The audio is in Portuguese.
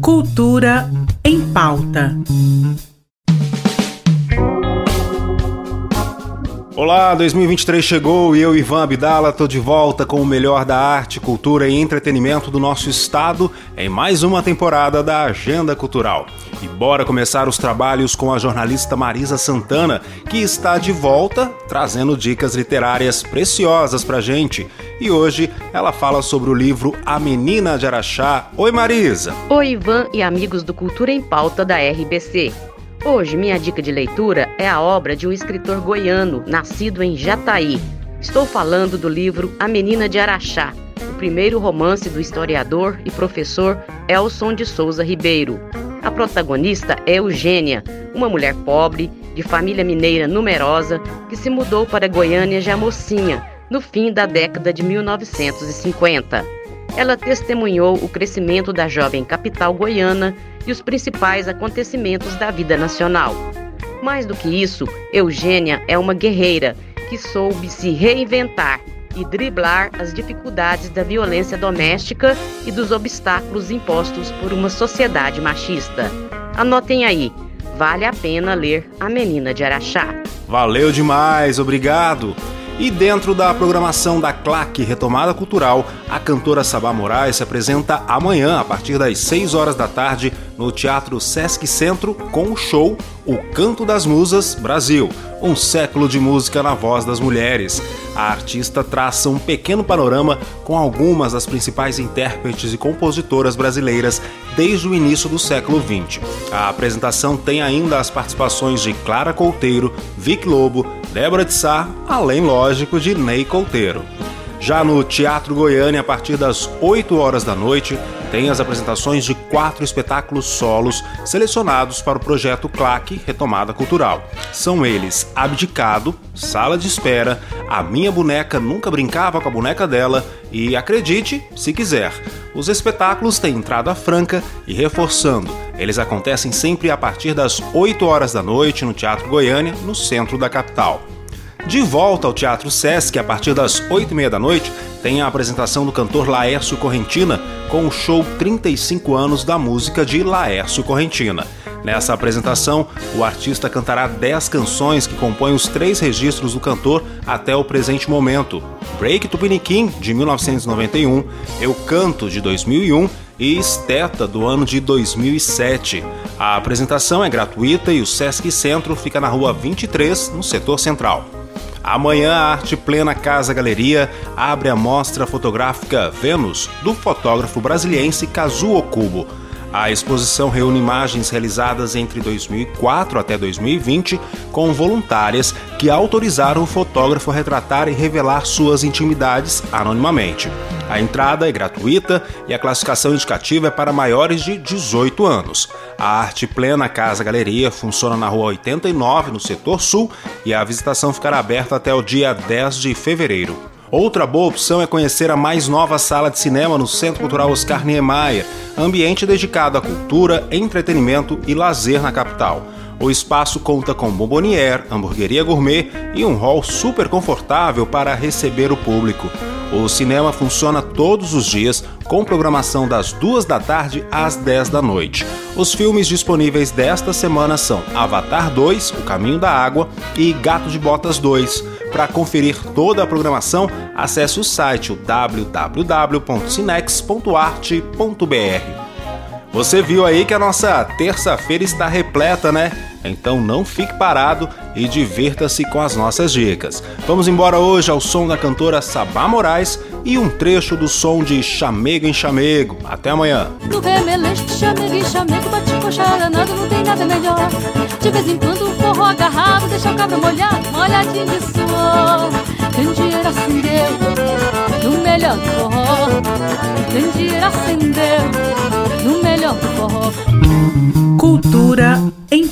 Cultura em pauta. Olá, 2023 chegou e eu, Ivan Abdala, tô de volta com o melhor da arte, cultura e entretenimento do nosso estado em mais uma temporada da Agenda Cultural. E bora começar os trabalhos com a jornalista Marisa Santana, que está de volta trazendo dicas literárias preciosas pra gente. E hoje ela fala sobre o livro A Menina de Araxá. Oi, Marisa! Oi, Ivan e amigos do Cultura em Pauta da RBC. Hoje, minha dica de leitura é a obra de um escritor goiano, nascido em Jataí. Estou falando do livro A Menina de Araxá, o primeiro romance do historiador e professor Elson de Souza Ribeiro. A protagonista é Eugênia, uma mulher pobre, de família mineira numerosa, que se mudou para Goiânia já mocinha, no fim da década de 1950. Ela testemunhou o crescimento da jovem capital goiana e os principais acontecimentos da vida nacional. Mais do que isso, Eugênia é uma guerreira que soube se reinventar e driblar as dificuldades da violência doméstica e dos obstáculos impostos por uma sociedade machista. Anotem aí, vale a pena ler A Menina de Araxá. Valeu demais, obrigado! E dentro da programação da CLAC Retomada Cultural, a cantora Sabá Moraes se apresenta amanhã, a partir das 6 horas da tarde, no Teatro Sesc Centro, com o show O Canto das Musas Brasil, um século de música na voz das mulheres. A artista traça um pequeno panorama com algumas das principais intérpretes e compositoras brasileiras desde o início do século XX. A apresentação tem ainda as participações de Clara Couteiro, Vic Lobo, Débora de Sá, além, lógico, de Ney Couteiro. Já no Teatro Goiânia, a partir das 8 horas da noite, tem as apresentações de quatro espetáculos solos selecionados para o projeto CLAC Retomada Cultural. São eles Abdicado, Sala de Espera, A Minha Boneca Nunca Brincava com a Boneca Dela e Acredite, se quiser. Os espetáculos têm entrada franca e reforçando, eles acontecem sempre a partir das 8 horas da noite no Teatro Goiânia, no centro da capital. De volta ao Teatro Sesc, a partir das 8h30 da noite, tem a apresentação do cantor Laércio Correntina com o show 35 anos da música de Laércio Correntina. Nessa apresentação, o artista cantará 10 canções que compõem os três registros do cantor até o presente momento: Break Tupiniquim, de 1991, Eu Canto, de 2001 e Esteta, do ano de 2007. A apresentação é gratuita e o Sesc Centro fica na rua 23, no setor central. Amanhã, a Arte Plena Casa Galeria abre a mostra fotográfica Vênus, do fotógrafo brasiliense Kazuo Kubo. A exposição reúne imagens realizadas entre 2004 até 2020 com voluntárias que autorizaram o fotógrafo a retratar e revelar suas intimidades anonimamente. A entrada é gratuita e a classificação indicativa é para maiores de 18 anos. A Arte Plena Casa Galeria funciona na Rua 89, no setor sul, e a visitação ficará aberta até o dia 10 de fevereiro. Outra boa opção é conhecer a mais nova sala de cinema no Centro Cultural Oscar Niemeyer, ambiente dedicado à cultura, entretenimento e lazer na capital. O espaço conta com bombonière, hamburgueria gourmet e um hall super confortável para receber o público. O cinema funciona todos os dias, com programação das duas da tarde às 10 da noite. Os filmes disponíveis desta semana são Avatar 2, O Caminho da Água e Gato de Botas 2. Para conferir toda a programação, acesse o site www.cinex.arte.br. Você viu aí que a nossa terça-feira está repleta, né? Então não fique parado e divirta-se com as nossas dicas. Vamos embora hoje ao som da cantora Sabá Moraes e um trecho do som de Chamego em Chamego. Até amanhã. Remeleixo de chamego em chamego, bate coxaranado, não tem nada melhor. De vez em quando forró agarrado, deixa o cabra molhado, molhadinho de suor. Acendeu no melhor do forró. Acendeu no melhor forró. Cultura